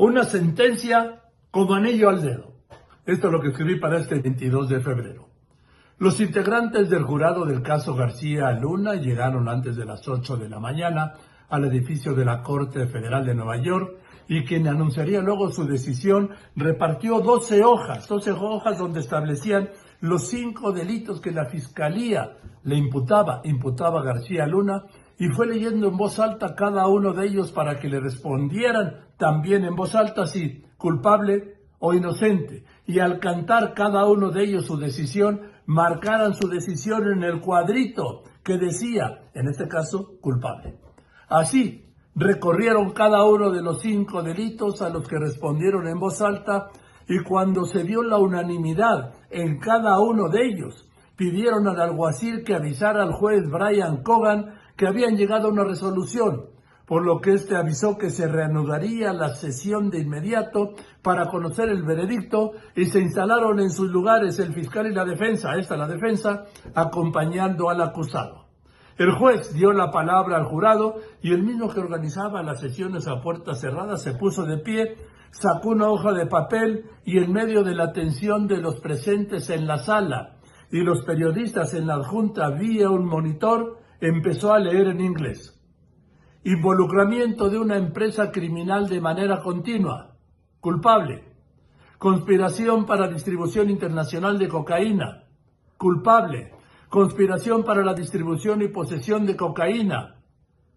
Una sentencia como anillo al dedo. Esto es lo que escribí para este 22 de febrero. Los integrantes del jurado del caso García Luna llegaron antes de las 8 de la mañana al edificio de la Corte Federal de Nueva York y quien anunciaría luego su decisión repartió 12 hojas, 12 hojas donde establecían los cinco delitos que la Fiscalía le imputaba, imputaba a García Luna y fue leyendo en voz alta cada uno de ellos para que le respondieran también en voz alta si culpable o inocente. Y al cantar cada uno de ellos su decisión, marcaran su decisión en el cuadrito que decía, en este caso, culpable. Así, recorrieron cada uno de los cinco delitos a los que respondieron en voz alta y cuando se dio la unanimidad en cada uno de ellos, pidieron al alguacil que avisara al juez Brian Cogan que habían llegado a una resolución, por lo que éste avisó que se reanudaría la sesión de inmediato para conocer el veredicto y se instalaron en sus lugares el fiscal y la defensa, esta la defensa, acompañando al acusado. El juez dio la palabra al jurado y el mismo que organizaba las sesiones a puertas cerradas se puso de pie, sacó una hoja de papel y en medio de la atención de los presentes en la sala y los periodistas en la junta vía un monitor, empezó a leer en inglés. Involucramiento de una empresa criminal de manera continua. Culpable. Conspiración para distribución internacional de cocaína. Culpable. Conspiración para la distribución y posesión de cocaína.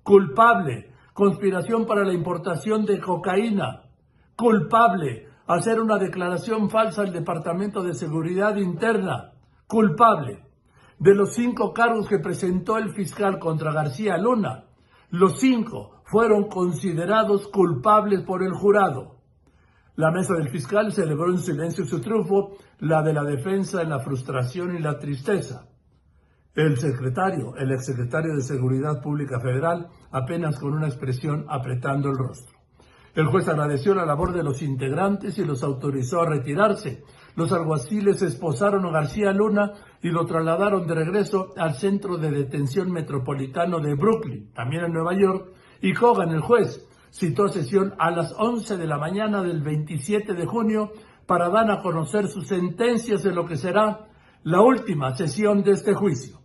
Culpable. Conspiración para la importación de cocaína. Culpable. Hacer una declaración falsa al Departamento de Seguridad Interna. Culpable de los cinco cargos que presentó el fiscal contra García Luna, los cinco fueron considerados culpables por el jurado. La mesa del fiscal celebró en silencio su triunfo, la de la defensa en la frustración y la tristeza. El secretario, el exsecretario de Seguridad Pública Federal, apenas con una expresión apretando el rostro. El juez agradeció la labor de los integrantes y los autorizó a retirarse. Los alguaciles esposaron a García Luna y lo trasladaron de regreso al centro de detención metropolitano de Brooklyn, también en Nueva York, y Hogan, el juez, citó sesión a las 11 de la mañana del 27 de junio para dar a conocer sus sentencias de lo que será la última sesión de este juicio.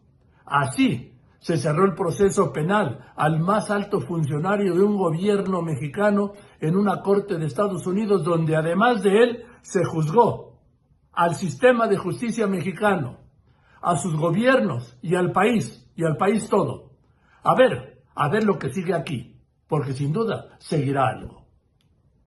Así, se cerró el proceso penal al más alto funcionario de un gobierno mexicano en una corte de Estados Unidos donde además de él se juzgó al sistema de justicia mexicano, a sus gobiernos y al país, y al país todo. A ver, a ver lo que sigue aquí, porque sin duda seguirá algo.